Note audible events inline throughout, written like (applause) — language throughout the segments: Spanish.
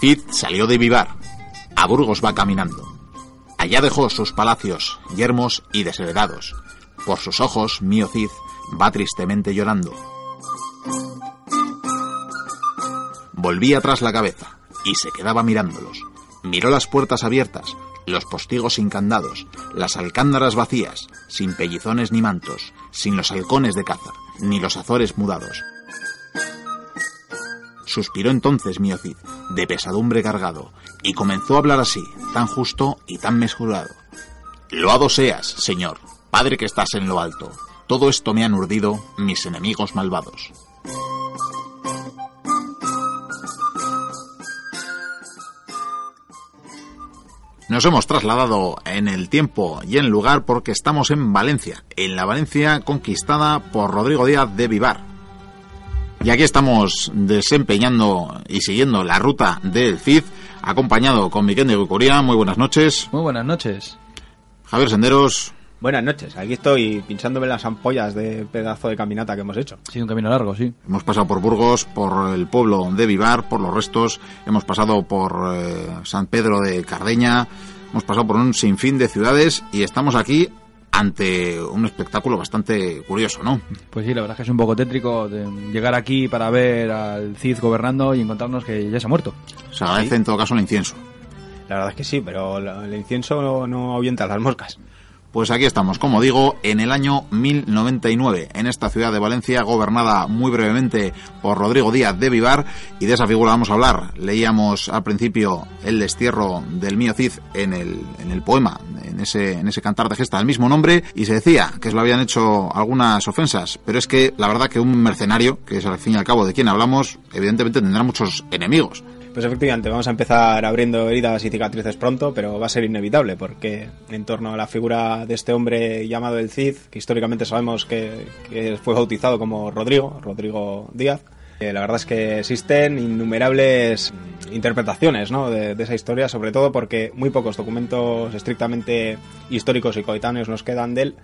Cid salió de Vivar. A Burgos va caminando. Allá dejó sus palacios, yermos y desheredados. Por sus ojos, mío Cid va tristemente llorando. Volvía atrás la cabeza y se quedaba mirándolos. Miró las puertas abiertas, los postigos sin candados, las alcándaras vacías, sin pellizones ni mantos, sin los halcones de caza, ni los azores mudados. Suspiró entonces mío Cid, de pesadumbre cargado, y comenzó a hablar así, tan justo y tan mesurado. Loado seas, Señor, Padre que estás en lo alto. Todo esto me han urdido mis enemigos malvados. Nos hemos trasladado en el tiempo y en lugar porque estamos en Valencia, en la Valencia conquistada por Rodrigo Díaz de Vivar. Y aquí estamos desempeñando y siguiando la ruta del CID, acompañado con Miguel de Gucuría. Muy buenas noches. Muy buenas noches. Javier Senderos. Buenas noches, aquí estoy pinchándome las ampollas de pedazo de caminata que hemos hecho. Sí, un camino largo, sí. Hemos pasado por Burgos, por el pueblo de Vivar, por los restos, hemos pasado por eh, San Pedro de Cardeña, hemos pasado por un sinfín de ciudades y estamos aquí ante un espectáculo bastante curioso, ¿no? Pues sí, la verdad es que es un poco tétrico de llegar aquí para ver al Cid gobernando y encontrarnos que ya se ha muerto. Se agradece en todo caso el incienso. La verdad es que sí, pero el incienso no, no ahuyenta las moscas. Pues aquí estamos, como digo, en el año 1099, en esta ciudad de Valencia, gobernada muy brevemente por Rodrigo Díaz de Vivar, y de esa figura vamos a hablar. Leíamos al principio el destierro del mío Cid en el, poema, en ese, en ese cantar de gesta del mismo nombre, y se decía que se lo habían hecho algunas ofensas, pero es que la verdad que un mercenario, que es al fin y al cabo de quien hablamos, evidentemente tendrá muchos enemigos. Pues efectivamente, vamos a empezar abriendo heridas y cicatrices pronto, pero va a ser inevitable, porque en torno a la figura de este hombre llamado el Cid, que históricamente sabemos que, fue bautizado como Rodrigo, Rodrigo Díaz, eh, la verdad es que existen innumerables interpretaciones ¿no? de, de esa historia, sobre todo porque muy pocos documentos estrictamente históricos y coetáneos nos quedan de él,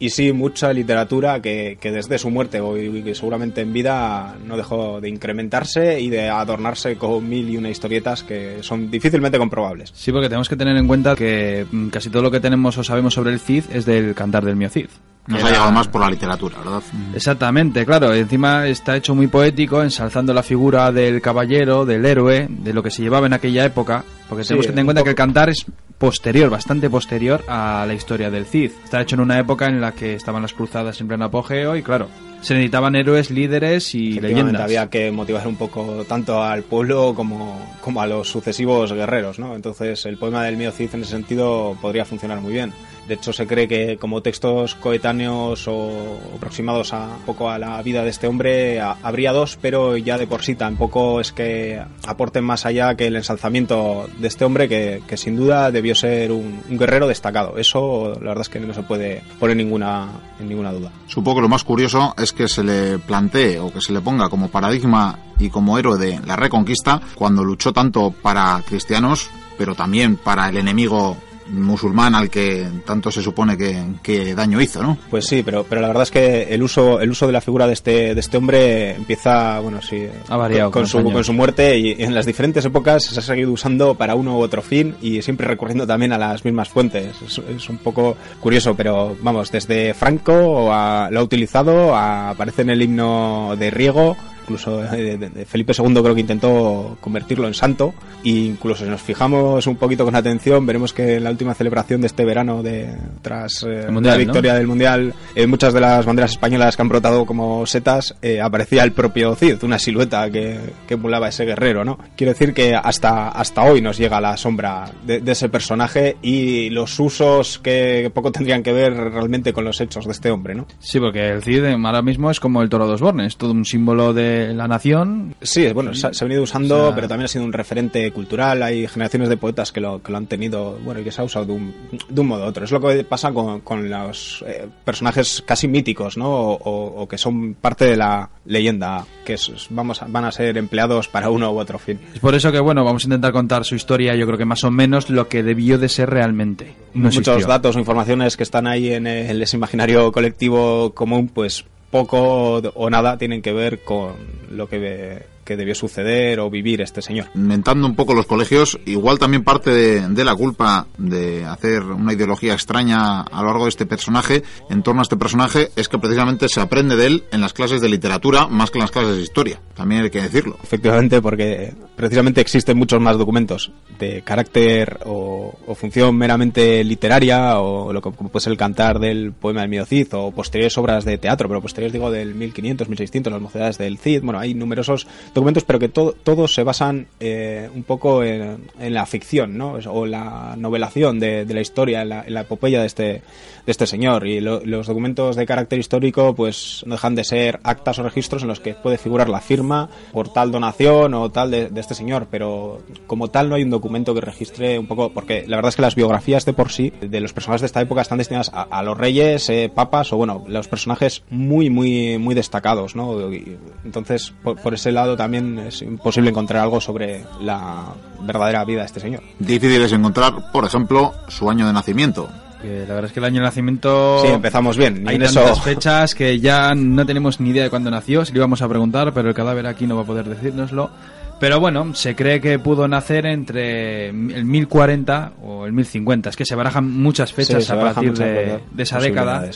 y sí mucha literatura que, que desde su muerte o y seguramente en vida no dejó de incrementarse y de adornarse con mil y una historietas que son difícilmente comprobables. Sí, porque tenemos que tener en cuenta que mm, casi todo lo que tenemos o sabemos sobre el Cid es del cantar del mío Cid. Nos ha llegado más por la literatura, ¿verdad? Exactamente, claro. Encima está hecho muy poético, ensalzando la figura del caballero, del héroe, de lo que se llevaba en aquella época. Porque Sí, tenemos que tener en cuenta poco- que el cantar es posterior, bastante posterior a la historia del Cid. Está hecho en una época en la que estaban las cruzadas en pleno apogeo y, claro, se necesitaban héroes, líderes y leyendas. había que motivar un poco tanto al pueblo como, como a los sucesivos guerreros, ¿no? Entonces el poema del mío Cid en ese sentido podría funcionar muy bien. De hecho se cree que como textos coetáneos o aproximados a un poco a la vida de este hombre habría dos, pero ya de por sí tampoco es que aporten más allá que el ensalzamiento de este hombre que, que sin duda debió ser un, un guerrero destacado. Eso la verdad es que no se puede poner ninguna, en ninguna duda. Supongo que lo más curioso es que se le plantee o que se le ponga como paradigma y como héroe de la reconquista cuando luchó tanto para cristianos, pero también para el enemigo musulmán al que tanto se supone que, que daño hizo, ¿no? Pues sí, pero, pero la verdad es que el uso, el uso de la figura de este, de este hombre empieza, bueno, sí, Ha variado con, con su, con su muerte y en las diferentes épocas se ha seguido usando para uno u otro fin y siempre recurriendo también a las mismas fuentes. Es, es un poco curioso, pero vamos, desde Franco a- lo ha utilizado, a- aparece en el himno de Riego, incluso eh, Felipe II creo que intentó convertirlo en santo. E incluso si nos fijamos un poquito con atención veremos que en la última celebración de este verano de tras eh, Mundial, la ¿no? victoria del mundial en muchas de las banderas españolas que han brotado como setas eh, aparecía el propio Cid una silueta que, que emulaba ese guerrero no quiero decir que hasta hasta hoy nos llega la sombra de, de ese personaje y los usos que poco tendrían que ver realmente con los hechos de este hombre no Sí, porque el Cid eh, ahora mismo es como el toro de Osborne, es todo un símbolo de la nación. Sí, bueno, se, ha- se ha venido usando, O sea- pero también ha sido un referente cultural. Hay generaciones de poetas que lo, que lo han tenido, bueno, y que se ha usado de un, de un modo u otro. Es lo que pasa con, con los eh, personajes casi míticos, ¿no? O, o- o que son parte de la leyenda, que es- vamos a- van a ser empleados para uno u otro fin. Es por eso que, bueno, vamos a intentar contar su historia, yo creo que más o menos lo que debió de ser realmente. No Muchos datos o informaciones que están ahí en el, ese imaginario colectivo común, pues poco o nada tienen que ver con lo que que debió suceder o vivir este señor. Inventando un poco los colegios, igual también parte de, de la culpa de hacer una ideología extraña a lo largo de este personaje, en torno a este personaje, es que precisamente se aprende de él en las clases de literatura más que en las clases de historia. También hay que decirlo. Efectivamente, porque precisamente existen muchos más documentos de carácter o, o función meramente literaria o lo que puede ser el cantar del poema del Mio Cid o posteriores obras de teatro, pero posteriores digo del 1500, 1600, las mocedades del Cid. Bueno, hay numerosos documentos, pero que to- todos se basan eh, un poco en, en la ficción, ¿no? O la novelación de, de la historia, en la, en la epopeya de este, de este señor. Y lo- los documentos de carácter histórico, pues no dejan de ser actas o registros en los que puede figurar la firma por tal donación o tal de, de este señor, pero como tal no hay un documento que registre un poco, porque la verdad es que las biografías de por sí de los personajes de esta época están destinadas a, a los reyes, eh, papas o bueno, los personajes muy, muy, muy destacados, ¿no? Y, entonces, por, por ese lado también es imposible encontrar algo sobre la verdadera vida de este señor. Difícil es encontrar, por ejemplo, su año de nacimiento. Que la verdad es que el año de nacimiento... Sí, empezamos bien. Hay en eso tantas fechas que ya no tenemos ni idea de cuándo nació. Si le íbamos a preguntar, pero el cadáver aquí no va a poder decírnoslo. Pero bueno, se cree que pudo nacer entre el 1040 o el 1050. Es que se barajan muchas fechas Sí, a partir de, esa década.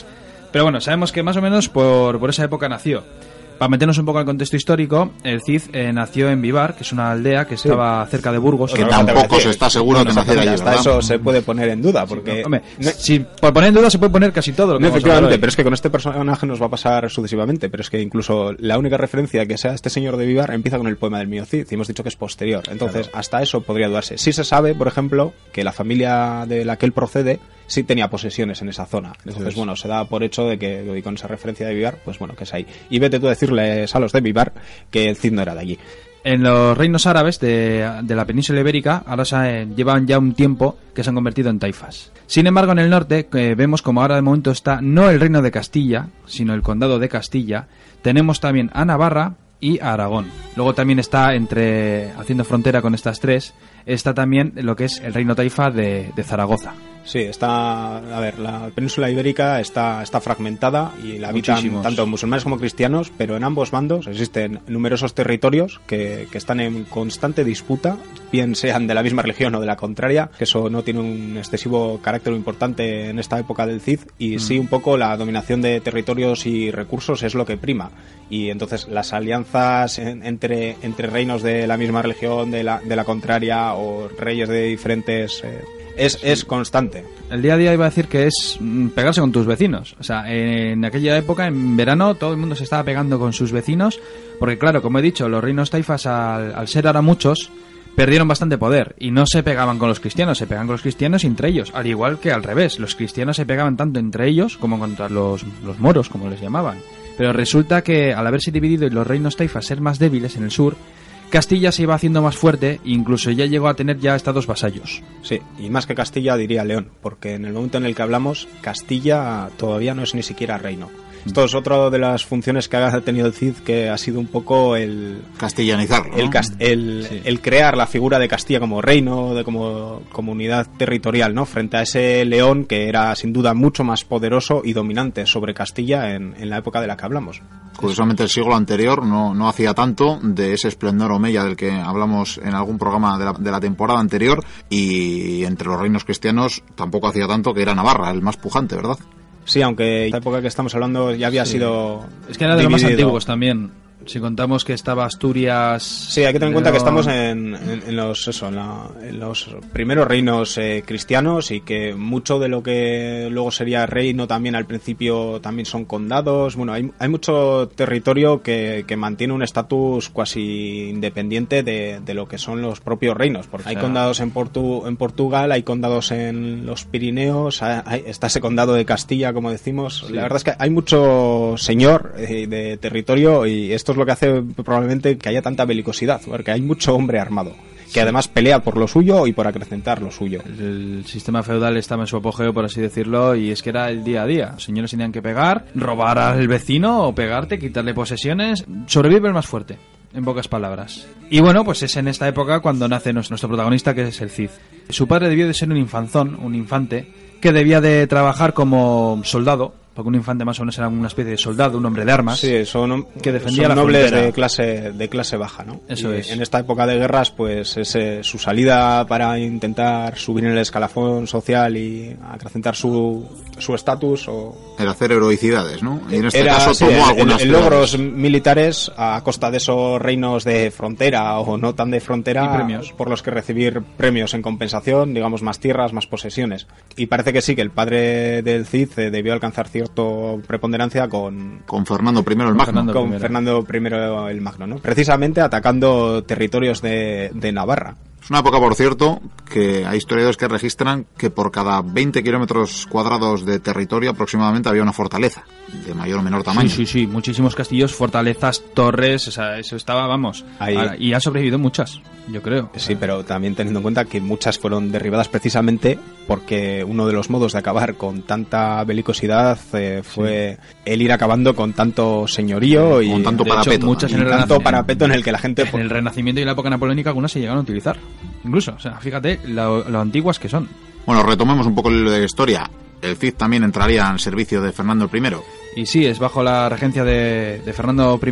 Pero bueno, sabemos que más o menos por, por esa época nació. Para meternos un poco al contexto histórico, el Cid eh, nació en Vivar, que es una aldea que estaba cerca de Burgos. Que tampoco se está seguro de nacer allí, Hasta eso se puede poner en duda, porque... Hombre, no- si por poner en duda se puede poner casi todo lo que No, efectivamente, pero es que con este personaje nos va a pasar sucesivamente, pero es que incluso la única referencia que sea este señor de Vivar empieza con el poema del Mio Cid, y hemos dicho que es posterior. Entonces, hasta eso podría dudarse. Sí se sabe, por ejemplo, que la familia de la que él procede sí tenía posesiones en esa zona. Entonces, bueno, se da por hecho de que con esa referencia de Vivar, pues bueno, que es ahí. Y vete tú a decirles a los de Vivar que el Cid no era de allí. En los reinos árabes de, de la península ibérica ahora se, llevan ya un tiempo que se han convertido en taifas. Sin embargo, en el norte eh, vemos como ahora de momento está no el reino de Castilla, sino el condado de Castilla. Tenemos también a Navarra y a Aragón. Luego también está entre haciendo frontera con estas tres está también lo que es el reino taifa de, de Zaragoza. Sí, está, a ver, la península ibérica está, está fragmentada y la habitan Muchísimos. tanto musulmanes como cristianos, pero en ambos bandos existen numerosos territorios que, que están en constante disputa, bien sean de la misma religión o de la contraria, que eso no tiene un excesivo carácter importante en esta época del Cid, y sí un poco la dominación de territorios y recursos es lo que prima. Y entonces las alianzas en- entre, entre reinos de la misma religión, de la, de la contraria, o reyes de diferentes... eh, es, es constante. El día a día iba a decir que es mm, pegarse con tus vecinos. O sea, en aquella época, en verano, todo el mundo se estaba pegando con sus vecinos. Porque, claro, como he dicho, los reinos taifas, al, ser ahora muchos, perdieron bastante poder. Y no se pegaban con los cristianos, se pegaban con los cristianos entre ellos. Al igual que al revés, los cristianos se pegaban tanto entre ellos como contra los, los moros, como les llamaban. Pero resulta que, al haberse dividido y los reinos taifas ser más débiles en el sur, Castilla se iba haciendo más fuerte e incluso ya llegó a tener ya estados vasallos. Sí, y más que Castilla diría León, porque en el momento en el que hablamos, Castilla todavía no es ni siquiera reino. Esto es otra de las funciones que ha tenido el Cid, que ha sido un poco el, Castellanizarlo. ¿no? el, cas- el, Sí. el crear la figura de Castilla como reino, de como comunidad territorial, ¿no? Frente a ese León que era sin duda mucho más poderoso y dominante sobre Castilla en, en la época de la que hablamos. Curiosamente el siglo anterior no, no hacía tanto de ese esplendor omeya del que hablamos en algún programa de la, de la temporada anterior y entre los reinos cristianos tampoco hacía tanto que era Navarra, el más pujante, ¿verdad? Sí, aunque en la época que estamos hablando ya había sido. Es que era de los más antiguos también. Si contamos que estaba Asturias. Sí, hay que tener en cuenta que estamos en, en- en los eso, en, la- en los primeros reinos eh, cristianos y que mucho de lo que luego sería reino también al principio también son condados. Bueno, hay, hay mucho territorio que, que mantiene un estatus casi independiente de, de lo que son los propios reinos. Porque hay sea- condados en, Portu- en Portugal, hay condados en los Pirineos, hay- hay- está ese condado de Castilla, como decimos. La verdad es que hay mucho señor eh, de territorio y esto es lo que hace probablemente que haya tanta belicosidad, porque hay mucho hombre armado, que además pelea por lo suyo y por acrecentar lo suyo. El sistema feudal estaba en su apogeo, por así decirlo, y es que era el día a día. Los señores tenían que pegar, robar al vecino o pegarte, quitarle posesiones. Sobrevive el más fuerte, en pocas palabras. Y bueno, pues es en esta época cuando nace nuestro protagonista, que es el Cid. Su padre debió de ser un infanzón, un infante, que debía de trabajar como soldado porque un infante más o menos era una especie de soldado, un hombre de armas. Sí, son, que defendía son la nobles frontera. de clase, de clase baja, ¿no? Eso Y es. En esta época de guerras, pues es eh, su salida para intentar subir en el escalafón social y acrecentar su su estatus o Era hacer heroicidades, ¿no? Y en este era caso sí, tomó algunas en- en logros militares a costa de esos reinos de frontera o no tan de frontera Y premios. por los que recibir premios en compensación, digamos más tierras, más posesiones. Y parece que sí que el padre del Cid eh, debió alcanzar cierta preponderancia con Con Fernando I el Magno. Fernando. con I. Fernando I el Magno, ¿no? Precisamente atacando territorios de, de Navarra. Es una época, por cierto, que hay historiadores que registran que por cada 20 kilómetros cuadrados de territorio aproximadamente había una fortaleza de mayor o menor tamaño. Sí, sí, sí, muchísimos castillos, fortalezas, torres, o sea, eso estaba, vamos. Ahí. Ahora, y han sobrevivido muchas, yo creo. Sí, pero también teniendo en cuenta que muchas fueron derribadas precisamente porque uno de los modos de acabar con tanta belicosidad eh, fue el ir acabando con tanto señorío y, Con tanto De hecho, parapeto. muchas y también. en el tanto parapeto en el que la gente En el Renacimiento y la época napoleónica algunas se llegaron a utilizar. Incluso, o sea, fíjate lo, lo antiguas que son. Bueno, retomemos un poco el hilo de la historia. El Cid también entraría en servicio de Fernando I. Y sí, es bajo la regencia de, Fernando I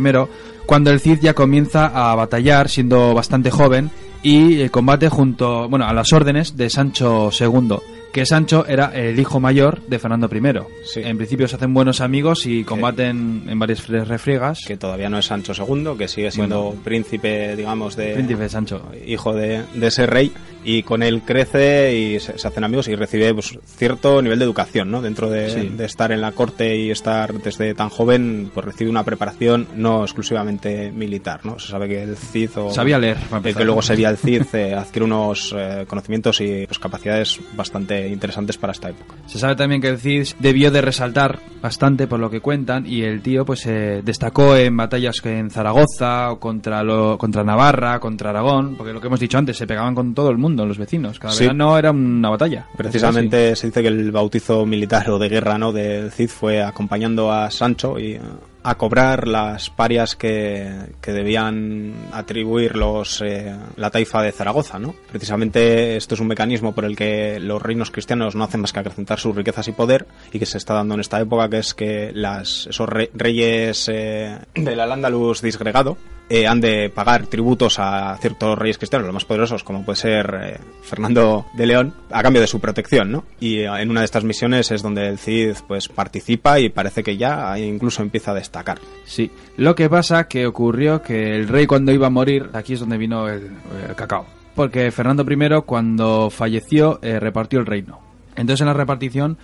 cuando el Cid ya comienza a batallar siendo bastante joven y eh, combate junto, bueno, a las órdenes de Sancho II, que Sancho era el hijo mayor de Fernando I. Sí. En principio se hacen buenos amigos y combaten en varias refriegas. que todavía no es Sancho II, que sigue siendo Bueno. príncipe, digamos, de Príncipe Sancho. hijo de, de ese rey y con él crece y se, se hacen amigos y recibe pues, cierto nivel de educación, ¿no? Dentro de, Sí. de estar en la corte y estar desde tan joven, pues recibe una preparación no exclusivamente militar, ¿no? Se sabe que el Cid o Sabía leer, el que luego sería el Cid eh, adquiere unos eh, conocimientos y pues, capacidades bastante interesantes para esta época. Se sabe también que el Cid debió de resaltar bastante por lo que cuentan y el tío pues se destacó en batallas en Zaragoza o contra lo, contra Navarra, contra Aragón, porque lo que hemos dicho antes, se pegaban con todo el mundo, los vecinos. Cada Sí. verano era una batalla. Precisamente se dice que el bautizo militar o de guerra no del Cid fue acompañando a Sancho y eh, a cobrar las parias que, que debían atribuir los eh, la taifa de Zaragoza, ¿no? Precisamente esto es un mecanismo por el que los reinos cristianos no hacen más que acrecentar sus riquezas y poder y que se está dando en esta época, que es que las esos re- reyes eh, del Al-Ándalus disgregado eh, han de pagar tributos a ciertos reyes cristianos, los más poderosos, como puede ser eh, Fernando de León, a cambio de su protección, ¿no? Y eh, en una de estas misiones es donde el Cid pues participa y parece que ya incluso empieza a destacar. Sí. Lo que pasa que ocurrió que el rey cuando iba a morir, aquí es donde vino el, cacao. Porque Fernando I cuando falleció repartió el reino. Entonces en la repartición,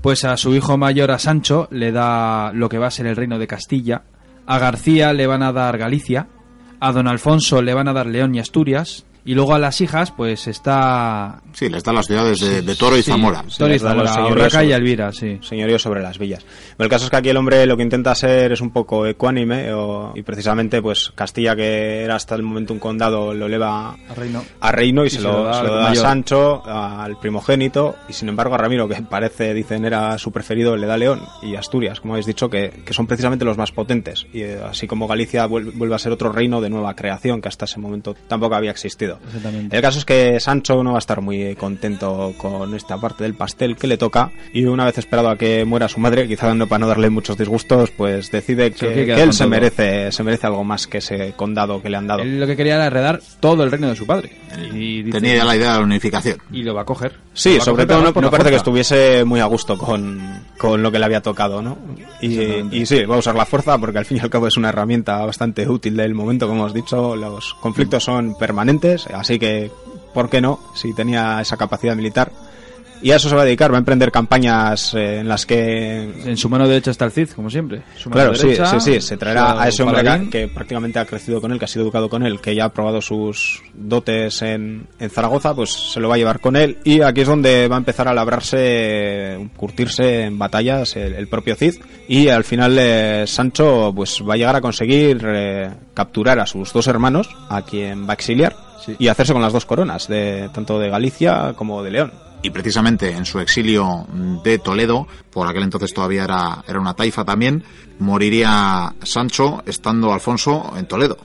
pues a su hijo mayor, a Sancho, le da lo que va a ser el reino de Castilla. A García le van a dar Galicia. A don Alfonso le van a dar León y Asturias. Y luego a las hijas, pues está... Sí, les dan las ciudades de, de Toro y Sí, Zamora. Toro y Zamora, Urraca y Elvira, sí. Señorío sobre las villas. El caso es que aquí el hombre lo que intenta ser es un poco ecuánime o- y precisamente pues Castilla, que era hasta el momento un condado, lo eleva Al reino. a Reino y, se, se lo, da se al lo da a. Sancho, al primogénito, y sin embargo a Ramiro, que parece, dicen, era su preferido, le da León y Asturias, como habéis dicho, que, que son precisamente los más potentes. Y eh, así como Galicia vuel- vuelve a ser otro reino de nueva creación que hasta ese momento tampoco había existido. Exactamente. El caso es que Sancho no va a estar muy contento con esta parte del pastel que le toca y una vez esperado a que muera su madre, quizá no para no darle muchos disgustos, pues decide que, que quedar él se todo. merece, se merece algo más que ese condado que le han dado. Él lo que quería era heredar todo el reino de su padre. Y dice- Tenía ya la idea de la unificación. y lo va a coger. Sí, sobre coger, todo no, no parece que fuerza. estuviese muy a gusto con, con lo que le había tocado, ¿no? Y, y sí, va a usar la fuerza porque al fin y al cabo es una herramienta bastante útil del momento, como hemos dicho, los conflictos son permanentes, así que, ¿por qué no? Si tenía esa capacidad militar. Y a eso se va a dedicar, va a emprender campañas eh, en las que En su mano derecha está el Cid, como siempre. Su mano Claro, sí, derecha, sí, sí, se traerá a ese hombre que, que prácticamente ha crecido con él, que ha sido educado con él, que ya ha probado sus dotes en, en Zaragoza, pues se lo va a llevar con él y aquí es donde va a empezar a labrarse, curtirse en batallas el, el propio Cid y al final eh, Sancho pues va a llegar a conseguir eh, capturar a sus dos hermanos, a quien va a exiliar Sí. y hacerse con las dos coronas, de tanto de Galicia como de León. Y precisamente en su exilio de Toledo, por aquel entonces todavía era, era una taifa también, moriría Sancho estando Alfonso en Toledo.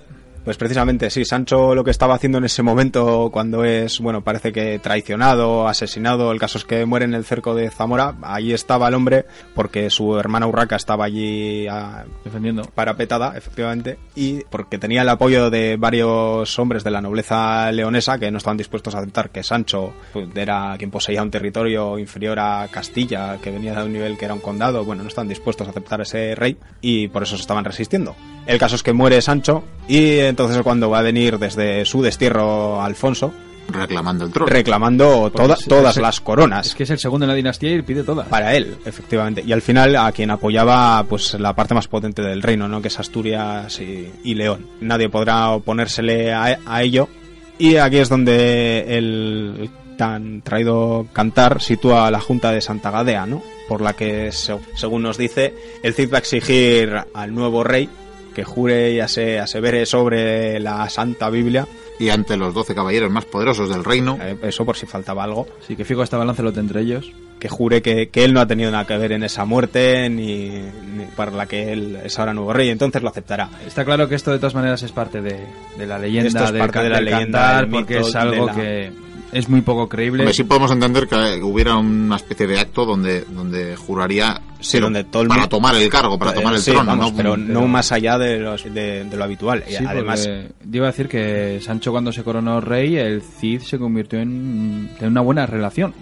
Pues precisamente sí, Sancho lo que estaba haciendo en ese momento cuando es, bueno, parece que traicionado, asesinado, el caso es que muere en el cerco de Zamora, ahí estaba el hombre porque su hermana Urraca estaba allí a, Defendiendo. parapetada, efectivamente, y porque tenía el apoyo de varios hombres de la nobleza leonesa que no estaban dispuestos a aceptar que Sancho pues, era quien poseía un territorio inferior a Castilla, que venía de un nivel que era un condado, bueno, no estaban dispuestos a aceptar ese rey y por eso se estaban resistiendo. El caso es que muere Sancho y entonces es cuando va a venir desde su destierro Alfonso Reclamando el trono. reclamando toda- es- todas es- las coronas Es que es el segundo en la dinastía y pide todas. para él, efectivamente. Y al final a quien apoyaba pues la parte más potente del reino, ¿no? Que es Asturias y, y León. Nadie podrá oponérsele a, a ello. Y aquí es donde el tan traído cantar sitúa a la Junta de Santa Gadea, ¿no? Por la que, se- según nos dice, el Cid va a exigir al nuevo rey que jure y ase- asevere sobre la Santa Biblia, Y ante los doce caballeros más poderosos del reino, eh, eso por si faltaba algo, Sí, que fijo estaba Lancelot entre ellos. que jure que, que él no ha tenido nada que ver en esa muerte ni, ni para la que él es ahora nuevo rey, entonces lo aceptará. Está claro que esto de todas maneras es parte de, de la leyenda, Esto es parte de la del leyenda, cantar, del porque es algo la- que es muy poco creíble. hombre, sí podemos entender que hubiera una especie de acto donde, donde juraría Sí, pero donde todo el para tomar el cargo, para tomar Eh, el sí, trono, vamos, ¿no? pero, Pero- no más allá de, los, de, de lo habitual. Y Sí, además, porque yo iba a decir que Sancho cuando se coronó rey, el Cid se convirtió en, en una buena relación.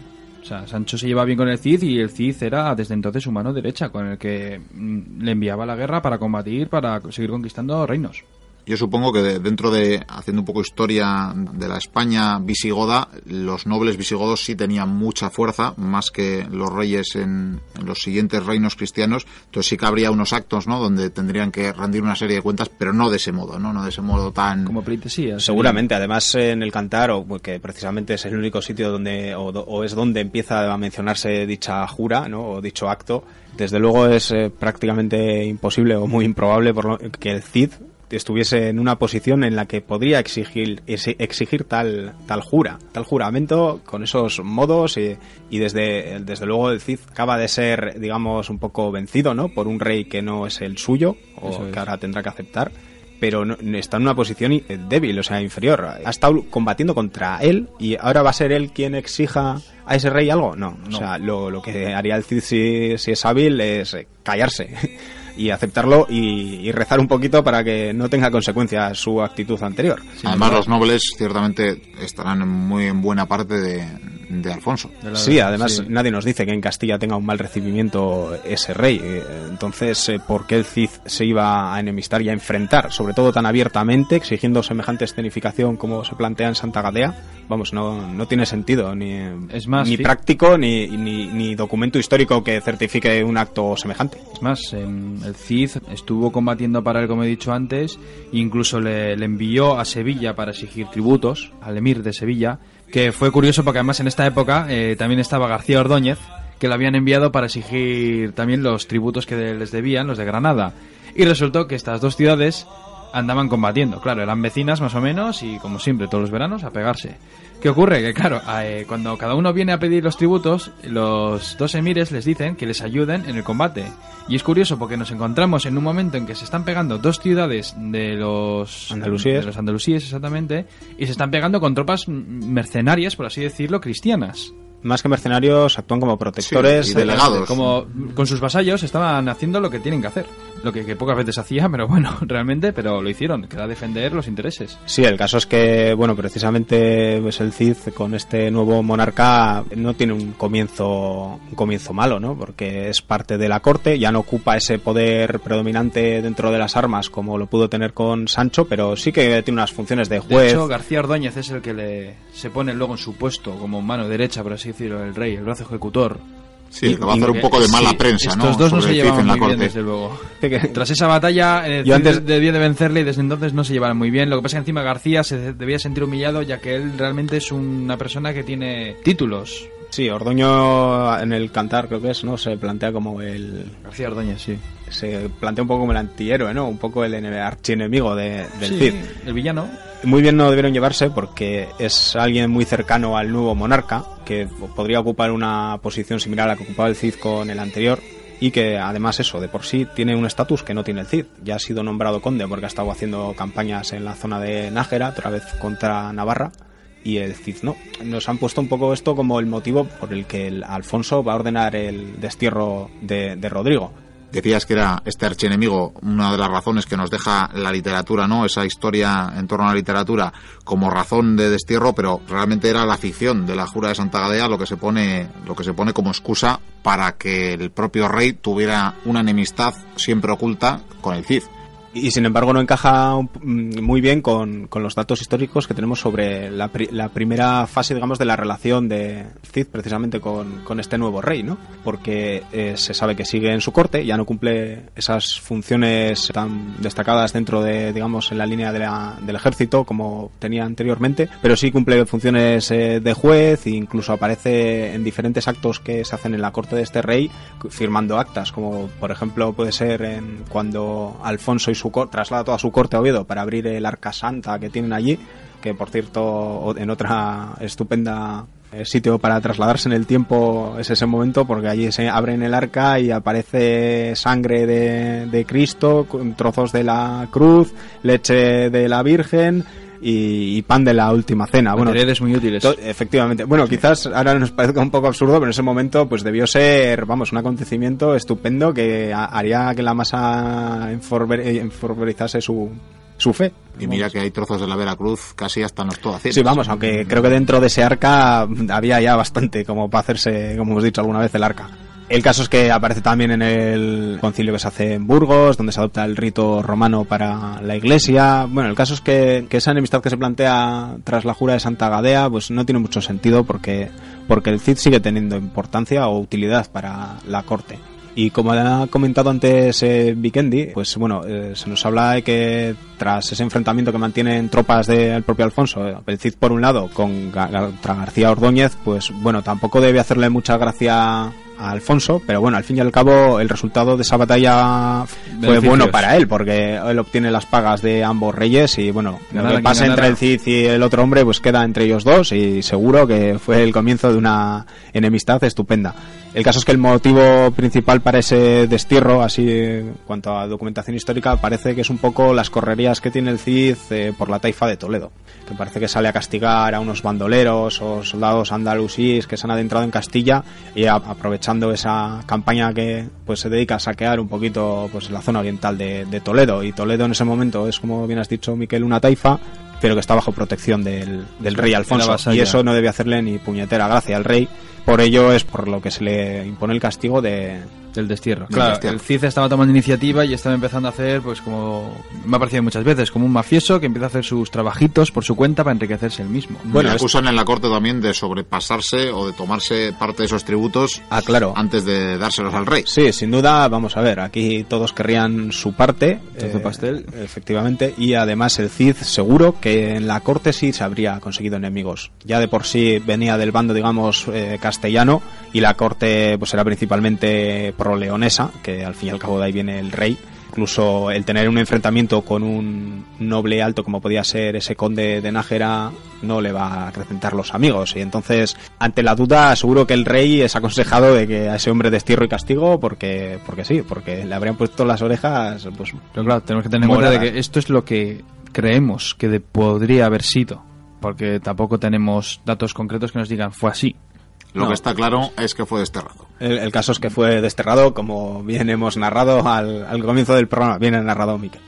O sea, Sancho se lleva bien con el Cid y el Cid era desde entonces su mano derecha, con el que mm, le enviaba a la guerra para combatir, para seguir conquistando reinos. Yo supongo que de- dentro de, haciendo un poco historia de la España visigoda, los nobles visigodos sí tenían mucha fuerza, más que los reyes en, en los siguientes reinos cristianos. Entonces sí que habría unos actos, ¿no? Donde tendrían que rendir una serie de cuentas, pero no de ese modo, ¿no? No de ese modo tan... Como pleitesía. seguramente, además en el cantar, o porque precisamente es el único sitio donde, o, do- o es donde empieza a mencionarse dicha jura, ¿no? o dicho acto, desde luego es eh, prácticamente imposible o muy improbable por lo- que el Cid estuviese en una posición en la que podría exigir exigir tal tal jura tal juramento con esos modos y, y desde desde luego el Cid acaba de ser digamos un poco vencido no por un rey que no es el suyo o es. que ahora tendrá que aceptar pero está en una posición i- débil, o sea, inferior. Ha estado combatiendo contra él y ahora va a ser él quien exija a ese rey algo. No, o sea, lo, lo que haría el Cid si, si es hábil es eh, callarse y aceptarlo y, y rezar un poquito para que no tenga consecuencias su actitud anterior. Además, los nobles ciertamente estarán muy en buena parte de, de Alfonso. De Sí, además sí. nadie nos dice que en Castilla tenga un mal recibimiento ese rey. Eh, Entonces, eh, ¿por qué el Cid se iba a enemistar y a enfrentar, sobre todo tan abiertamente, exigiendo semejante escenificación como se plantea en Santa Gadea? Vamos, no, no tiene sentido, ni, Es más, ni sí. práctico, ni, ni, ni documento histórico que certifique un acto semejante. Es más, el Cid estuvo combatiendo para él, como he dicho antes, incluso le, envió a Sevilla para exigir tributos, al emir de Sevilla, que fue curioso porque además en esta época eh, también estaba García Ordóñez, que lo habían enviado para exigir también los tributos que les debían, los de Granada. Y resultó que estas dos ciudades andaban combatiendo. Claro, eran vecinas más o menos y como siempre todos los veranos a pegarse. ¿Qué ocurre? Que claro, eh, cuando cada uno viene a pedir los tributos, los dos emires les dicen que les ayuden en el combate. Y es curioso porque nos encontramos en un momento en que se están pegando dos ciudades de los Andalusíes. de los andalusíes exactamente, y se están pegando con tropas mercenarias, por así decirlo, cristianas. Más que mercenarios, actúan como protectores. Sí, y delegados. Como con sus vasallos estaban haciendo lo que tienen que hacer. Lo que, que pocas veces hacía, pero bueno, (laughs) realmente, pero lo hicieron, que era defender los intereses. Sí, el caso es que, bueno, precisamente pues el Cid con este nuevo monarca no tiene un comienzo, un comienzo malo, ¿no? Porque es parte de la corte, ya no ocupa ese poder predominante dentro de las armas como lo pudo tener con Sancho, pero sí que tiene unas funciones de De juez. hecho, García Ordóñez es el que le se pone luego en su puesto como mano derecha, por así decirlo, el rey, el brazo ejecutor. Sí, que va a Y hacer un poco de mala sí, prensa, ¿no? Estos dos no se llevaban en la muy bien, corte. desde luego. (laughs) Tras esa batalla, eh, Yo Cid antes- debía de vencerle y desde entonces no se llevaban muy bien. Lo que pasa es que encima García se debía sentir humillado ya que él realmente es una persona que tiene títulos. Sí, Ordoño en el cantar creo que es, ¿no? Se plantea como el... García Ordóñez, sí. Se plantea un poco como el antihéroe, ¿no? Un poco el ene- archienemigo de, del Sí, Cid. el villano. Muy bien no debieron llevarse porque es alguien muy cercano al nuevo monarca, que podría ocupar una posición similar a la que ocupaba el Cid con el anterior. y que además eso, de por sí, tiene un estatus que no tiene el Cid. Ya ha sido nombrado conde porque ha estado haciendo campañas en la zona de Nájera, otra vez contra Navarra, y el Cid no. Nos han puesto un poco esto como el motivo por el que Alfonso va a ordenar el destierro de, de Rodrigo. Decías que era este archienemigo una de las razones que nos deja la literatura, ¿no? Esa historia en torno a la literatura como razón de destierro, pero realmente era la ficción de la jura de Santa Gadea lo que se pone, lo que se pone como excusa para que el propio rey tuviera una enemistad siempre oculta con el Cid y sin embargo no encaja mm, muy bien con, con los datos históricos que tenemos sobre la, primera fase, digamos, de la relación de Cid precisamente con, con este nuevo rey, ¿no? Porque eh, se sabe que sigue en su corte, ya no cumple esas funciones tan destacadas dentro de, digamos, en la línea de la, del ejército como tenía anteriormente, pero sí cumple funciones eh, de juez e incluso aparece en diferentes actos que se hacen en la corte de este rey firmando actas, como por ejemplo puede ser cuando Alfonso y su traslada toda su corte a Oviedo para abrir el Arca Santa que tienen allí, que por cierto en otra estupenda eh, sitio para trasladarse en el tiempo es ese momento porque allí se abren el arca y aparece sangre de, de Cristo, trozos de la cruz, leche de la Virgen, y, pan de la última cena. Bueno, muy útiles. Efectivamente. Bueno, quizás ahora nos parezca un poco absurdo, pero en ese momento pues debió ser, vamos, un acontecimiento estupendo que haría que la masa enforberizase su, su fe. Y mira que hay trozos de la Veracruz casi hasta nos todo Sí, vamos, aunque creo que dentro de ese arca había ya bastante como para hacerse, como hemos dicho alguna vez, el arca. El caso es que aparece también en el concilio que se hace en Burgos, donde se adopta el rito romano para la iglesia. Bueno, el caso es que, esa enemistad que se plantea tras la jura de Santa Gadea, pues no tiene mucho sentido porque, porque el Cid sigue teniendo importancia o utilidad para la corte. Y como ha comentado antes eh, Vikendi, pues bueno, eh, se nos habla de que tras ese enfrentamiento que mantienen tropas del propio Alfonso, eh, el Cid por un lado, con García Ordóñez, pues bueno, tampoco debe hacerle mucha gracia a Alfonso, pero bueno, al fin y al cabo el resultado de esa batalla fue bueno para él, porque él obtiene las pagas de ambos reyes y bueno, lo que pasa entre el Cid y el otro hombre pues queda entre ellos dos y seguro que fue el comienzo de una enemistad estupenda. El caso es que el motivo principal para ese destierro, así en cuanto a documentación histórica, parece que es un poco las correrías que tiene el Cid eh, por la taifa de Toledo, que parece que sale a castigar a unos bandoleros o soldados andalusíes que se han adentrado en Castilla y aprovechando esa campaña que pues se dedica a saquear un poquito pues la zona oriental de, de Toledo. Y Toledo en ese momento es, como bien has dicho, Miquel, una taifa pero que está bajo protección del, del rey Alfonso. Y eso no debe hacerle ni puñetera gracia al rey. Por ello es por lo que se le impone el castigo de, del destierro. Claro, el Cid estaba tomando iniciativa y estaba empezando a hacer, pues como me ha parecido muchas veces, como un mafioso que empieza a hacer sus trabajitos por su cuenta para enriquecerse el mismo. Bueno, le acusan en la corte también de sobrepasarse o de tomarse parte de esos tributos ah, claro. antes de dárselos al rey. Sí, sin duda, vamos a ver, aquí todos querrían su parte, eh, pastel, efectivamente, y además el Cid seguro que en la corte sí se habría conseguido enemigos. Ya de por sí venía del bando, digamos, eh, castellano y la corte pues era principalmente pro-leonesa, que al fin y al cabo de ahí viene el rey. Incluso el tener un enfrentamiento con un noble alto como podía ser ese conde de Nájera no le va a acrecentar los amigos. Y entonces, ante la duda, seguro que el rey es aconsejado de que a ese hombre destierro y castigo porque, porque sí, porque le habrían puesto las orejas. Pues, Pero claro, tenemos que tener en cuenta de que esto es lo que creemos que podría haber sido. Porque tampoco tenemos datos concretos que nos digan fue así. Lo que está claro es que fue desterrado. El, caso es que fue desterrado, como bien hemos narrado al, comienzo del programa. Bien narrado, Miquel.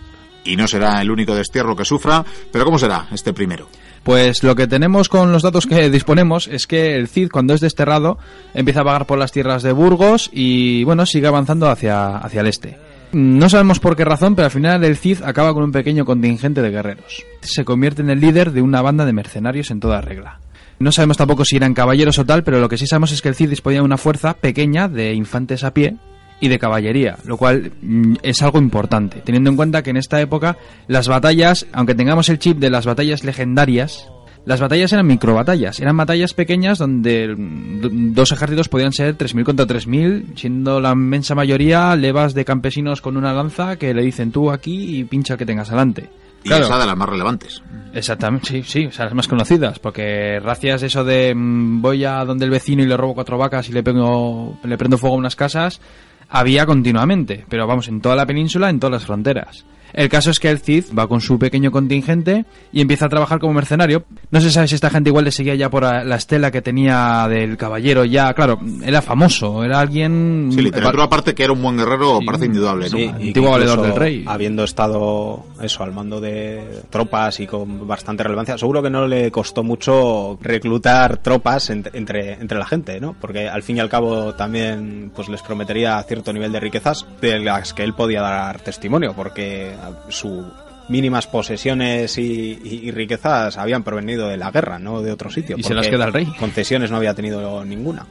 Y no será el único destierro que sufra, pero ¿cómo será este primero? Pues lo que tenemos con los datos que disponemos es que el Cid, cuando es desterrado, empieza a vagar por las tierras de Burgos y, bueno, sigue avanzando hacia, hacia el este. No sabemos por qué razón, pero al final el Cid acaba con un pequeño contingente de guerreros. Se convierte en el líder de una banda de mercenarios en toda regla. No sabemos tampoco si eran caballeros o tal, pero lo que sí sabemos es que el Cid disponía de una fuerza pequeña de infantes a pie y de caballería, lo cual mm, es algo importante, teniendo en cuenta que en esta época las batallas, aunque tengamos el chip de las batallas legendarias, las batallas eran microbatallas, eran batallas pequeñas donde mm, dos ejércitos podían ser 3.000 contra 3.000, siendo la inmensa mayoría levas de campesinos con una lanza que le dicen tú aquí y pincha que tengas adelante. Y esa de las más relevantes. Exactamente, sí, sí, o sea, las más conocidas, porque gracias a eso de mm, voy a donde el vecino y le robo cuatro vacas y le, le prendo fuego a unas casas, había continuamente, pero vamos, en toda la península, en todas las fronteras. El caso es que el Cid va con su pequeño contingente y empieza a trabajar como mercenario. No se sabe si esta gente igual le seguía ya por la estela que tenía del caballero ya. Claro, era famoso, era alguien... Sí, literatura aparte que era un buen guerrero, parece indudable, ¿no? Sí, Antiguo valedor del rey. Habiendo estado, eso, al mando de tropas y con bastante relevancia, seguro que no le costó mucho reclutar tropas entre, entre, entre la gente, ¿no? Porque al fin y al cabo también pues les prometería cierto nivel de riquezas de las que él podía dar testimonio, porque sus mínimas posesiones y, y, riquezas habían provenido de la guerra, no de otro sitio. Y se las queda el rey. Concesiones no había tenido ninguna.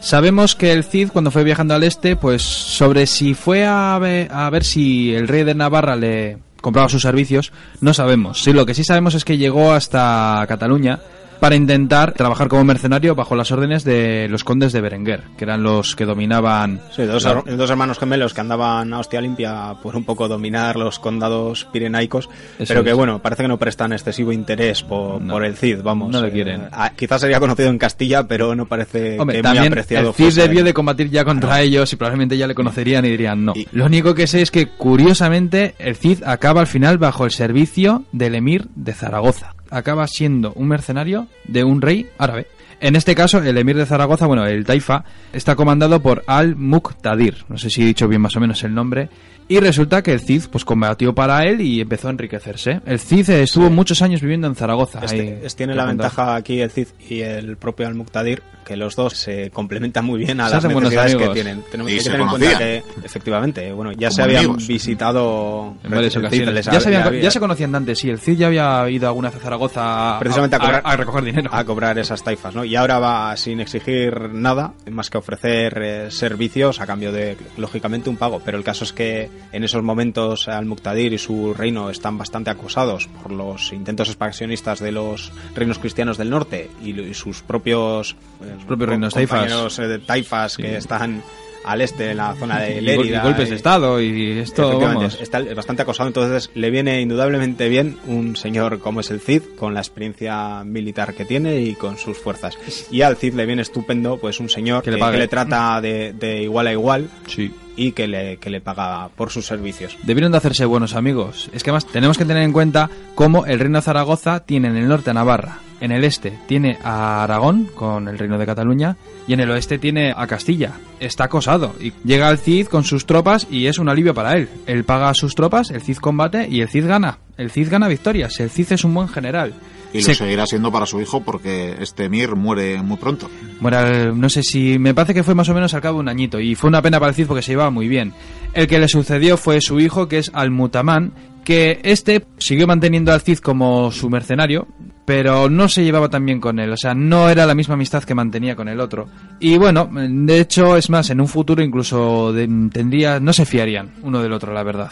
Sabemos que el Cid, cuando fue viajando al este, pues sobre si fue a ver, a ver si el rey de Navarra le compraba sus servicios, no sabemos. Sí, lo que sí sabemos es que llegó hasta Cataluña para intentar trabajar como mercenario bajo las órdenes de los condes de Berenguer, que eran los que dominaban... Sí, dos, dos hermanos gemelos que andaban a hostia limpia por un poco dominar los condados pirenaicos, Eso pero que bueno, parece que no prestan excesivo interés por, No. por el Cid, vamos. No le quieren. Eh, ah, quizás sería conocido en Castilla, pero no parece Hombre, que muy también apreciado el Cid fuese. debió de combatir ya contra ellos y probablemente ya le conocerían y dirían no. Y- Lo único que sé es que, curiosamente, el Cid acaba al final bajo el servicio del emir de Zaragoza. Acaba siendo un mercenario de un rey árabe. En este caso, el emir de Zaragoza, bueno, el Taifa, está comandado por Al-Muqtadir. No sé si he dicho bien más o menos el nombre. Y resulta que el Cid pues combatió para él y empezó a enriquecerse. El Cid estuvo muchos años viviendo en Zaragoza. Este- tiene la ventaja aquí el Cid y el propio Al-Muqtadir, que los dos se complementan muy bien a Se las necesidades que amigos. tienen. Tenemos Y que se tener en cuenta que, efectivamente, bueno, ya Como se habían amigos. visitado En varias ocasiones. Ya se, habían- había- ya se conocían de antes, sí. El Cid ya había ido alguna vez a Zaragoza a, precisamente a, cobrar, a recoger dinero. a cobrar esas taifas, ¿no? Y ahora va sin exigir nada, más que ofrecer eh, servicios a cambio de, lógicamente, un pago. Pero el caso es que en esos momentos Al-Muqtadir y su reino están bastante acosados por los intentos expansionistas de los reinos cristianos del norte y, y sus propios, eh, propios reinos compañeros, eh, de taifas que están al este, en la zona de gol- y Lérida. golpes de estado y esto, vamos. está bastante acosado, entonces le viene indudablemente bien un señor como es el Cid, con la experiencia militar que tiene y con sus fuerzas. Y al Cid le viene estupendo, pues un señor Que que, le pague. que le trata de, de igual a igual Sí. y que le, que le paga por sus servicios. Debieron de hacerse buenos amigos. Es que además tenemos que tener en cuenta cómo el reino de Zaragoza tiene en el norte a Navarra, en el este tiene a Aragón con el reino de Cataluña y en el oeste tiene a Castilla. Está acosado y llega el Cid con sus tropas y es un alivio para él. Él paga a sus tropas, el Cid combate y el Cid gana. El Cid gana victorias. El Cid es un buen general. Y lo Se- seguirá siendo para su hijo porque este Mir muere muy pronto. Bueno, el- no sé si. Me parece que fue más o menos al cabo de un añito. Y fue una pena para el Cid porque se llevaba muy bien. El que le sucedió fue su hijo, que es Al-Mutamán. Que este siguió manteniendo al Cid como su mercenario. Pero no se llevaba tan bien con él. O sea, no era la misma amistad que mantenía con el otro. Y bueno, de hecho, es más, en un futuro incluso tendría. No se fiarían uno del otro, la verdad.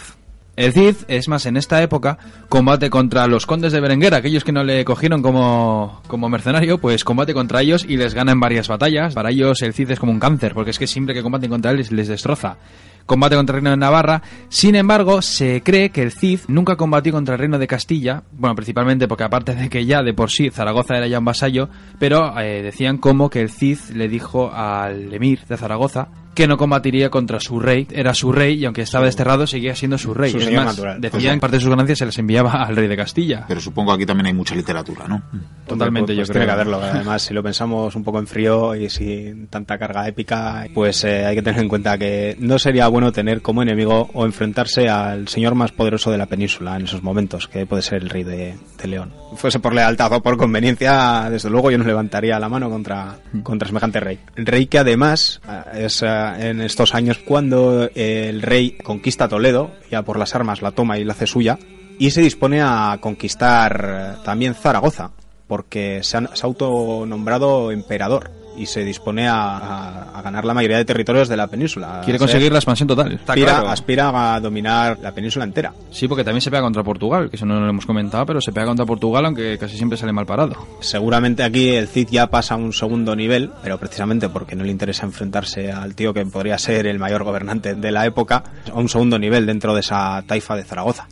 El Cid, es más, en esta época, combate contra los condes de Berenguer, aquellos que no le cogieron como, como mercenario, pues combate contra ellos y les gana en varias batallas. Para ellos el Cid es como un cáncer, porque es que siempre que combaten contra él les, destroza. Combate contra el reino de Navarra. Sin embargo, se cree que el Cid nunca combatió contra el reino de Castilla. Bueno, principalmente porque aparte de que ya de por sí Zaragoza era ya un vasallo, pero eh, decían como que el Cid le dijo al emir de Zaragoza que no combatiría contra su rey. Era su rey y aunque estaba desterrado seguía siendo su rey. Su es más, natural. decían que parte de sus ganancias se les enviaba al rey de Castilla. Pero supongo que aquí también hay mucha literatura, ¿no? Totalmente, Pues- pues yo tiene creo. que haberlo. Además, si lo pensamos un poco en frío y sin tanta carga épica, pues eh, hay que tener en cuenta que no sería bueno tener como enemigo o enfrentarse al señor más poderoso de la península en esos momentos, que puede ser el rey de, de León. Fuese por lealtad o por conveniencia, desde luego yo no levantaría la mano contra, contra semejante rey. Rey que además eh, es en estos años cuando el rey conquista Toledo, ya por las armas la toma y la hace suya, y se dispone a conquistar también Zaragoza, porque se, han- se ha autonombrado emperador y se dispone a, a- a ganar la mayoría de territorios de la península. Quiere conseguir la expansión total. Está aspira, claro. aspira a dominar la península entera. Sí, porque también se pega contra Portugal, que eso no lo hemos comentado, pero se pega contra Portugal, aunque casi siempre sale mal parado. Seguramente aquí el Cid ya pasa a un segundo nivel, pero precisamente porque no le interesa enfrentarse al tío que podría ser el mayor gobernante de la época, a un segundo nivel dentro de esa taifa de Zaragoza.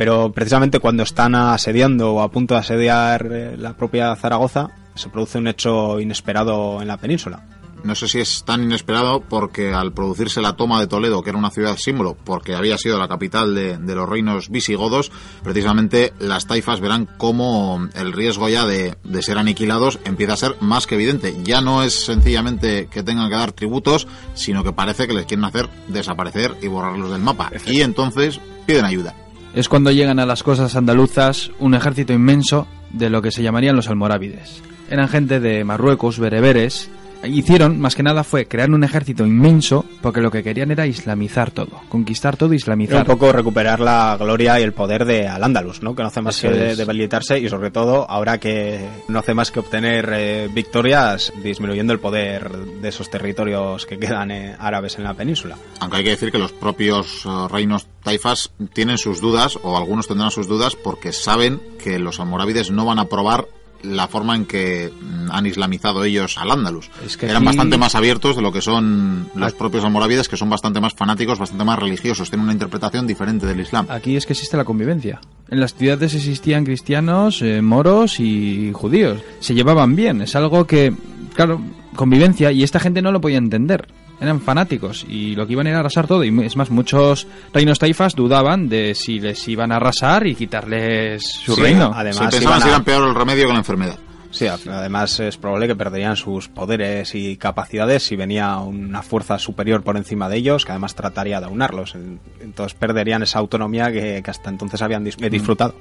Pero precisamente cuando están asediando o a punto de asediar eh, la propia Zaragoza, se produce un hecho inesperado en la península. no sé si es tan inesperado porque al producirse la toma de Toledo, que era una ciudad símbolo, porque había sido la capital de, de los reinos visigodos, precisamente las taifas verán cómo el riesgo ya de, de ser aniquilados empieza a ser más que evidente. Ya no es sencillamente que tengan que dar tributos, sino que parece que les quieren hacer desaparecer y borrarlos del mapa. Y entonces piden ayuda. Es cuando llegan a las costas andaluzas un ejército inmenso de lo que se llamarían los almorávides. Eran gente de Marruecos, bereberes, hicieron, más que nada, fue crear un ejército inmenso porque lo que querían era islamizar todo, conquistar todo, islamizar. Era un poco recuperar la gloria y el poder de Al-Ándalus, ¿no? Que no hace más que debilitarse y sobre todo ahora que no hace más que obtener eh, victorias disminuyendo el poder de esos territorios que quedan eh, árabes en la península. Aunque hay que decir que los propios eh, reinos taifas tienen sus dudas, o algunos tendrán sus dudas, porque saben que los almorávides no van a aprobar la forma en que mm, han islamizado ellos al Andalus. Es que Eran aquí- bastante más abiertos de lo que son los propios almorávides, que son bastante más fanáticos, bastante más religiosos, tienen una interpretación diferente del Islam. Aquí es que existe la convivencia. En las ciudades existían cristianos, eh, moros y judíos. Se llevaban bien. Es algo que, claro, convivencia y esta gente no lo podía entender. Eran fanáticos y lo que iban era arrasar todo. Y es más, muchos reinos taifas dudaban de si les iban a arrasar y quitarles su Sí, reino. además pensaban iban si a- era peor el remedio que la enfermedad. Sí, además es probable que perderían sus poderes y capacidades si venía una fuerza superior por encima de ellos, que además trataría de aunarlos. En- Entonces perderían esa autonomía que, que hasta entonces habían dis- eh, disfrutado.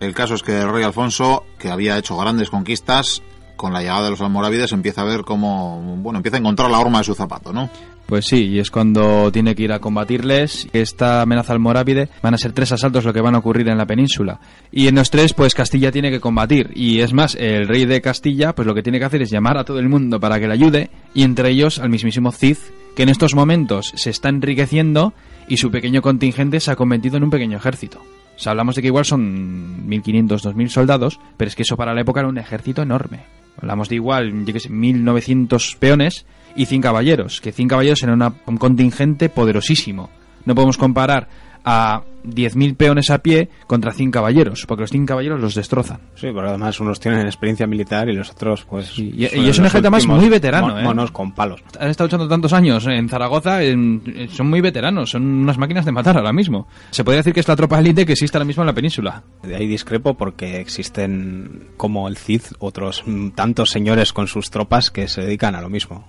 El caso es que el rey Alfonso, que había hecho grandes conquistas, con la llegada de los almorávides empieza a ver cómo, bueno, empieza a encontrar la horma de su zapato, ¿no? Pues sí, y es cuando tiene que ir a combatirles. Esta amenaza almorávide van a ser tres asaltos lo que van a ocurrir en la península. Y en los tres, pues Castilla tiene que combatir. Y es más, el rey de Castilla, pues lo que tiene que hacer es llamar a todo el mundo para que le ayude. Y entre ellos al mismísimo Cid, que en estos momentos se está enriqueciendo y su pequeño contingente se ha convertido en un pequeño ejército. O hablamos de que igual son 1.500, 2.000 soldados, pero es que eso para la época era un ejército enorme. Hablamos de igual, yo sé, 1.900 peones y 100 caballeros, que 100 caballeros era un contingente poderosísimo. No podemos comparar a 10.000 peones a pie contra 100 caballeros, porque los 100 caballeros los destrozan. Sí, porque además unos tienen experiencia militar y los otros, pues. Sí, y- y es un ejército además últimos muy veterano, mo- ¿eh? Monos con palos. Han estado luchando tantos años en Zaragoza, en- en- son muy veteranos, son unas máquinas de matar ahora mismo. Se podría decir que es la tropa élite que existe ahora mismo en la península. De ahí discrepo porque existen, como el Cid, otros mm, tantos señores con sus tropas que se dedican a lo mismo.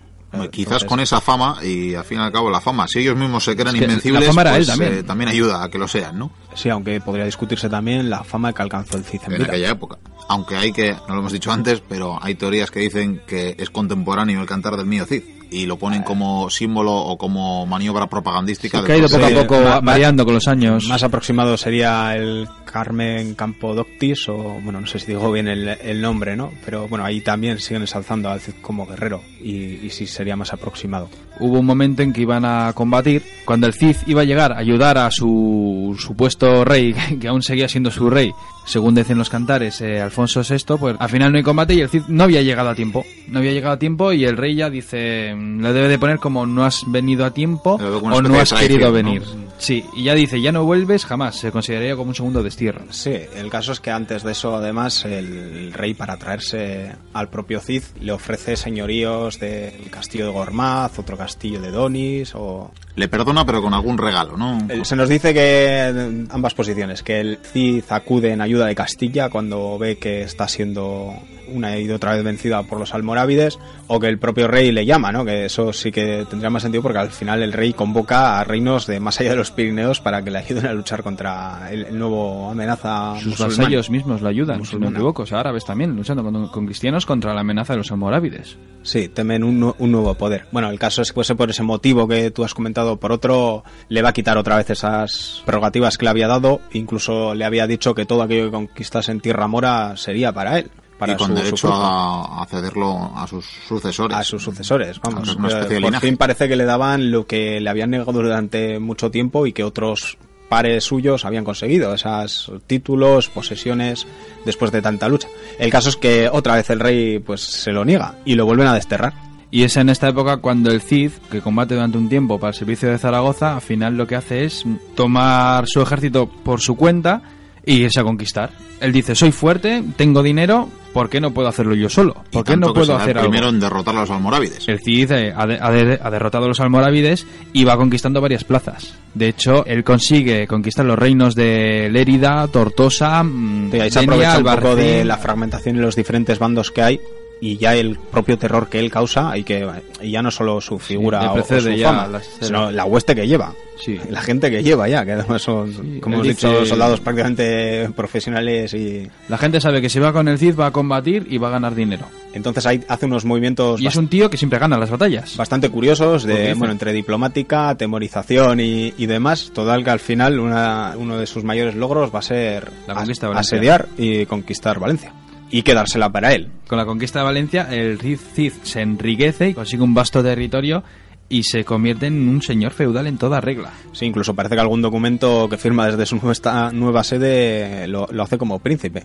Quizás Entonces, con esa fama, y al fin y al cabo la fama, si ellos mismos se creen Es que invencibles, la fama era pues, él también. eh, también ayuda a que lo sean, ¿no? Sí, aunque podría discutirse también la fama que alcanzó el Cid en En vida. aquella época. Aunque hay que, no lo hemos dicho antes, pero hay teorías que dicen que es contemporáneo el cantar del mío Cid. Y lo ponen como símbolo o como maniobra propagandística. Que ha ido poco a Sí, poco variando con los años. Más aproximado sería el Carmen Campodoctis, o bueno, no sé si digo bien el, el nombre, ¿no? Pero bueno, ahí también siguen ensalzando al Cid como guerrero y, y sí sería más aproximado. Hubo un momento en que iban a combatir, cuando el Cid iba a llegar a ayudar a su supuesto rey, (laughs) que aún seguía siendo su rey, según dicen los cantares, eh, Alfonso VI, pues al final no hay combate y el Cid no había llegado a tiempo. No había llegado a tiempo y el rey ya dice, mm, le debe de poner como no has venido a tiempo Lo o no has querido traición, venir. ¿no? Sí, y ya dice, ya no vuelves jamás, se consideraría como un segundo Sí, el caso es que antes de eso, además, el rey, para traerse al propio Cid, le ofrece señoríos del castillo de Gormaz, otro castillo de Donis, o... Le perdona, pero con algún regalo, ¿no? Se nos dice que ambas posiciones, que el Cid acude en ayuda de Castilla cuando ve que está siendo una y otra vez vencida por los almorávides, o que el propio rey le llama, ¿no? Que eso sí que tendría más sentido porque al final el rey convoca a reinos de más allá de los Pirineos para que le ayuden a luchar contra el, el nuevo amenaza Sus musulmán. vasallos mismos lo ayudan, si no me equivoco, o sea, árabes también, luchando con, con cristianos contra la amenaza de los almorávides. Sí, temen un, nu- un nuevo poder. Bueno, el caso es que fuese por ese motivo que tú has comentado, por otro, le va a quitar otra vez esas prerrogativas que le había dado, incluso le había dicho que todo aquello que conquistase en Tierra Mora sería para él. Para y con su- derecho a, a cederlo a sus sucesores. a sus sucesores. Vamos, de por linaje. fin parece que le daban lo que le habían negado durante mucho tiempo y que otros pares suyos habían conseguido, esos títulos, posesiones, después de tanta lucha. El caso es que otra vez el rey pues se lo niega y lo vuelven a desterrar. Y es en esta época cuando el Cid, que combate durante un tiempo para el servicio de Zaragoza, al final lo que hace es tomar su ejército por su cuenta y irse a conquistar. Él dice, soy fuerte, tengo dinero ¿por qué no puedo hacerlo yo solo? Y ¿Por qué no que puedo hacer algo? primero en derrotar a los almorávides. El Cid eh, ha, de- ha de- ha derrotado a los almorávides y va conquistando varias plazas. De hecho, él consigue conquistar los reinos de Lérida, Tortosa, mm, Sí, ahí se Denia, aprovecha un poco Albarracín. de la fragmentación y los diferentes bandos que hay y ya el propio terror que él causa y que y ya no solo su figura le o- su ya fama, las- sino la hueste que lleva. Sí. La gente que lleva ya, que además son, como hemos dicho, soldados prácticamente profesionales y La gente sabe que si va con el Cid va a combatir y va a ganar dinero. entonces ahí hace unos movimientos Y es un tío que siempre gana las batallas. bastante curiosos de bueno entre diplomática, temorización y, y demás. Total que al final una- uno de sus mayores logros va a ser La conquista de as- Valencia. asediar y conquistar Valencia y quedársela para él. Con la conquista de Valencia, el Cid, Cid se enriquece y consigue un vasto territorio y se convierte en un señor feudal en toda regla. Sí, incluso parece que algún documento que firma desde su nueva, nueva sede lo, lo hace como príncipe.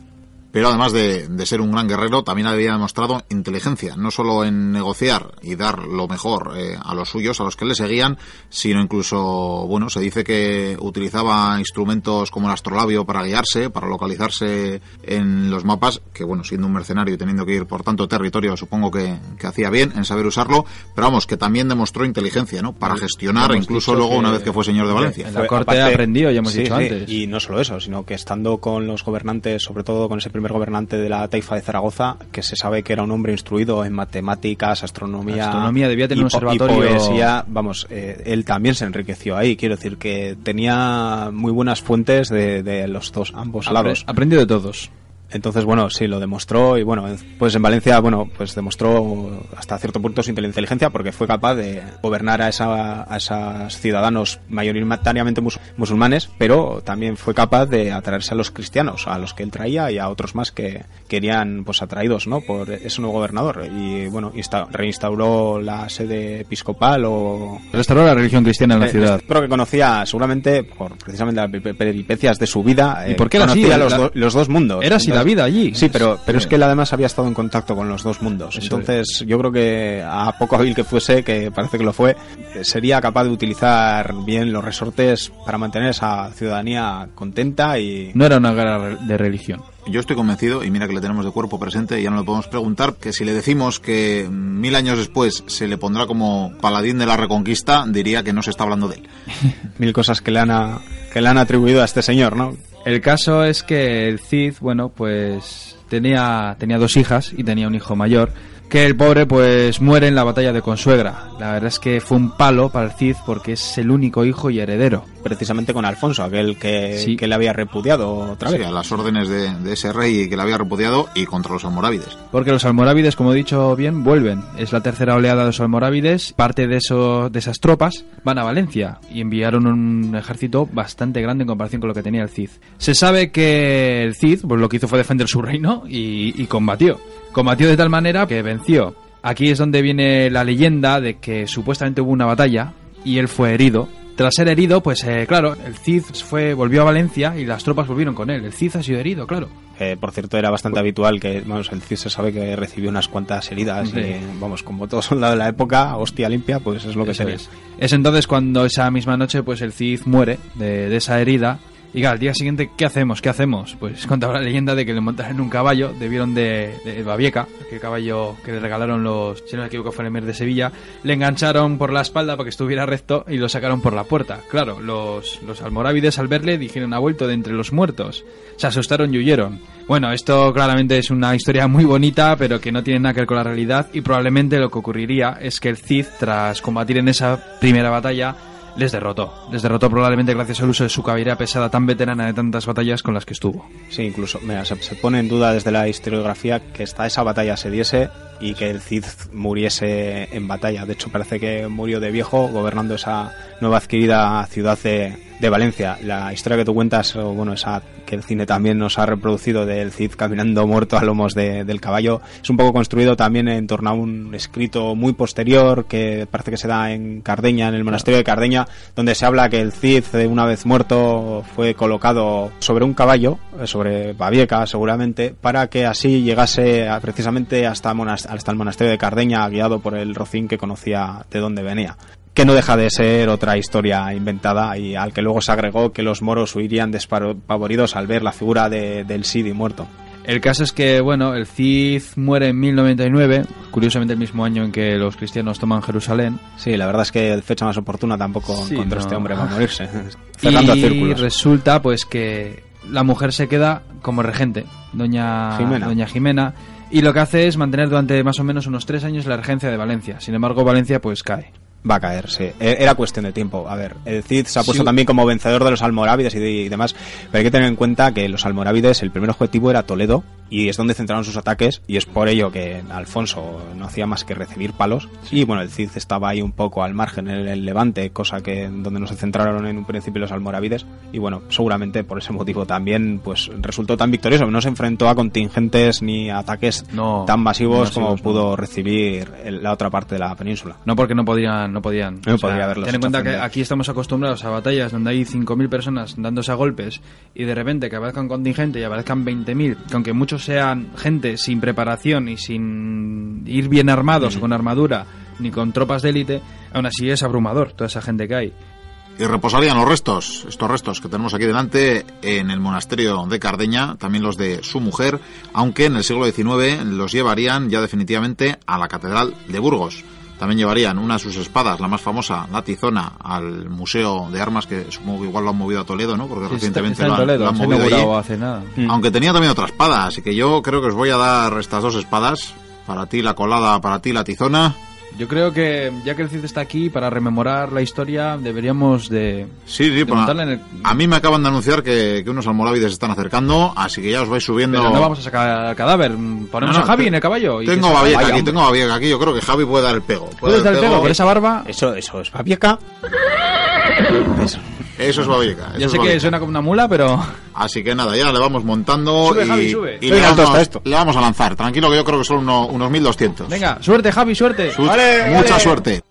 Pero además de, de ser un gran guerrero, también había demostrado inteligencia, no solo en negociar y dar lo mejor eh, a los suyos, a los que le seguían, sino incluso, bueno, se dice que utilizaba instrumentos como el astrolabio para guiarse, para localizarse en los mapas, que bueno, siendo un mercenario y teniendo que ir por tanto territorio, supongo que, que hacía bien en saber usarlo, pero vamos, que también demostró inteligencia, ¿no? Para gestionar, incluso luego que- una vez que fue señor de Valencia. En la corte aprendió, ya hemos dicho antes. Y no solo eso, sino que estando con los gobernantes, sobre todo con ese primer gobernante de la taifa de Zaragoza, que se sabe que era un hombre instruido en matemáticas, astronomía, Astronomía, debía tener y un po- y observatorio- poesía, vamos, eh, él también se enriqueció ahí. Quiero decir que tenía muy buenas fuentes de, de los dos, ambos Apre- lados. Aprendió de todos. Entonces, bueno, sí, lo demostró y bueno, pues en Valencia, bueno, pues demostró hasta cierto punto su inteligencia porque fue capaz de gobernar a, esa, a esos ciudadanos mayoritariamente mus- musulmanes, pero también fue capaz de atraerse a los cristianos, a los que él traía y a otros más que querían, pues atraídos, ¿no? Por ese nuevo gobernador y bueno, insta- reinstauró la sede episcopal o Restauró la religión cristiana en la eh, ciudad. Creo que conocía seguramente por precisamente las pe- peripecias de su vida. ¿Y eh, por qué era así? conocía los, do- los dos mundos. Era así la vida allí. Sí, pero, pero es que él además había estado en contacto con los dos mundos. Eso Entonces, yo creo que a poco hábil que fuese, que parece que lo fue, sería capaz de utilizar bien los resortes para mantener esa ciudadanía contenta y. No era una guerra de religión. Yo estoy convencido, y mira que le tenemos de cuerpo presente, y ya no le podemos preguntar, que si le decimos que mil años después se le pondrá como paladín de la reconquista, diría que no se está hablando de él. (laughs) Mil cosas que le han, a- que le han atribuido a este señor, ¿no? El caso es que el Cid, bueno, pues tenía, tenía dos hijas y tenía un hijo mayor, que el pobre pues muere en la batalla de Consuegra. La verdad es que fue un palo para el Cid porque es el único hijo y heredero. Precisamente con Alfonso, aquel que, Sí. que le había repudiado otra vez. Sí, a las órdenes de, de ese rey que le había repudiado y contra los almorávides. Porque los almorávides, como he dicho bien, vuelven. Es la tercera oleada de los almorávides. Parte de, eso, de esas tropas van a Valencia y enviaron un ejército bastante grande en comparación con lo que tenía el Cid. Se sabe que el Cid pues, lo que hizo fue defender su reino y, y combatió. Combatió de tal manera que venció. Aquí es donde viene la leyenda de que supuestamente hubo una batalla y él fue herido. Tras ser herido, pues eh, claro, el Cid fue, volvió a Valencia y las tropas volvieron con él. El Cid ha sido herido, claro. Eh, por cierto, era bastante habitual que, vamos, el Cid se sabe que recibió unas cuantas heridas Sí. y, vamos, como todo soldado de la época, hostia limpia, pues es lo que se ve. es. Es entonces cuando esa misma noche pues el Cid muere de, de esa herida. Y al día siguiente, ¿qué hacemos? ¿Qué hacemos? Pues (laughs) contaba la leyenda de que le montaron un caballo, debieron de, de Babieca, que caballo que le regalaron los, si no me equivoco, fue el de Sevilla, le engancharon por la espalda para que estuviera recto y lo sacaron por la puerta. Claro, los, los almorávides al verle dijeron, ha vuelto de entre los muertos. Se asustaron y huyeron. Bueno, esto claramente es una historia muy bonita, pero que no tiene nada que ver con la realidad y probablemente lo que ocurriría es que el Cid, tras combatir en esa primera batalla, les derrotó. Les derrotó probablemente gracias al uso de su caballería pesada tan veterana de tantas batallas con las que estuvo. Sí, incluso, mira, se, pone en duda desde la historiografía que esta esa batalla se diese y que el Cid muriese en batalla. De hecho, parece que murió de viejo gobernando esa nueva adquirida ciudad de, de Valencia. La historia que tú cuentas, o bueno, esa que el cine también nos ha reproducido del Cid caminando muerto a lomos de- del caballo, es un poco construido también en torno a un escrito muy posterior que parece que se da en Cardeña, en el monasterio de Cardeña, donde se habla que el Cid, eh, una vez muerto, fue colocado sobre un caballo, eh, sobre Babieca seguramente, para que así llegase a- precisamente hasta, hasta el monasterio de Cardeña, guiado por el rocín que conocía de dónde venía que no deja de ser otra historia inventada y al que luego se agregó que los moros huirían despavoridos al ver la figura de- del Sidi muerto. El caso es que, bueno, el Cid muere en 1099, curiosamente el mismo año en que los cristianos toman Jerusalén. Sí, la verdad es que fecha más oportuna tampoco Sí, encontró no. este hombre para morirse. (laughs) Cerrando y círculos. resulta, pues, que la mujer se queda como regente, doña Jimena. doña Jimena, y lo que hace es mantener durante más o menos unos tres años la regencia de Valencia. Sin embargo, Valencia, pues, cae. Va a caer, sí. E- Era cuestión de tiempo. A ver, el Cid se ha puesto Sí. también como vencedor de los almorávides y, de- y demás, pero hay que tener en cuenta que los almorávides, el primer objetivo era Toledo y es donde centraron sus ataques y es por ello que Alfonso no hacía más que recibir palos y bueno, el Cid estaba ahí un poco al margen en el Levante, cosa que donde no se centraron en un principio los almorávides y bueno, seguramente por ese motivo también pues resultó tan victorioso, no se enfrentó a contingentes ni a ataques No, tan masivos, como masivos, no. pudo recibir la otra parte de la península. No porque no podían, no podían. No podría haberlos Ten en cuenta que aquí estamos acostumbrados a batallas donde hay 5.000 personas dándose a golpes y de repente que aparezca un contingente y aparezcan 20.000, que aunque muchos sean gente sin preparación y sin ir bien armados con armadura ni con tropas de élite, aún así es abrumador toda esa gente que hay. Y reposarían los restos, estos restos que tenemos aquí delante, en el monasterio de Cardeña, también los de su mujer, aunque en el siglo XIX los llevarían ya definitivamente a la Catedral de Burgos. También llevarían una de sus espadas, la más famosa, la tizona, al Museo de Armas, que supongo que igual lo han movido a Toledo, ¿no? Porque recientemente está lo han, Toledo, lo han se ha movido allí. hace nada. Mm. Aunque tenía también otra espada, así que yo creo que os voy a dar estas dos espadas. Para ti la colada, para ti la tizona. Yo creo que ya que el Cid está aquí para rememorar la historia, deberíamos de... Sí, sí, de el- a mí me acaban de anunciar que, que unos almorávides se están acercando, así que ya os vais subiendo. Pero no vamos a sacar el cadáver, ponemos No, no, a Javi te- en el caballo. y Tengo se- Babieca aquí, tengo Babieca aquí. Yo creo que Javi puede dar el pego. Puede Puedes dar el pego con esa barba. Eso, eso es Babieca. Eso. Eso es Babieca. eso Ya es sé que suena como una mula, pero... Así que nada, ya le vamos montando Sube, y, Javi, sube. y le, vamos, esto. le vamos a lanzar. Tranquilo que yo creo que son uno- unos 1200. Venga, suerte, Javi, suerte. Su- Vale, Mucha vale. suerte.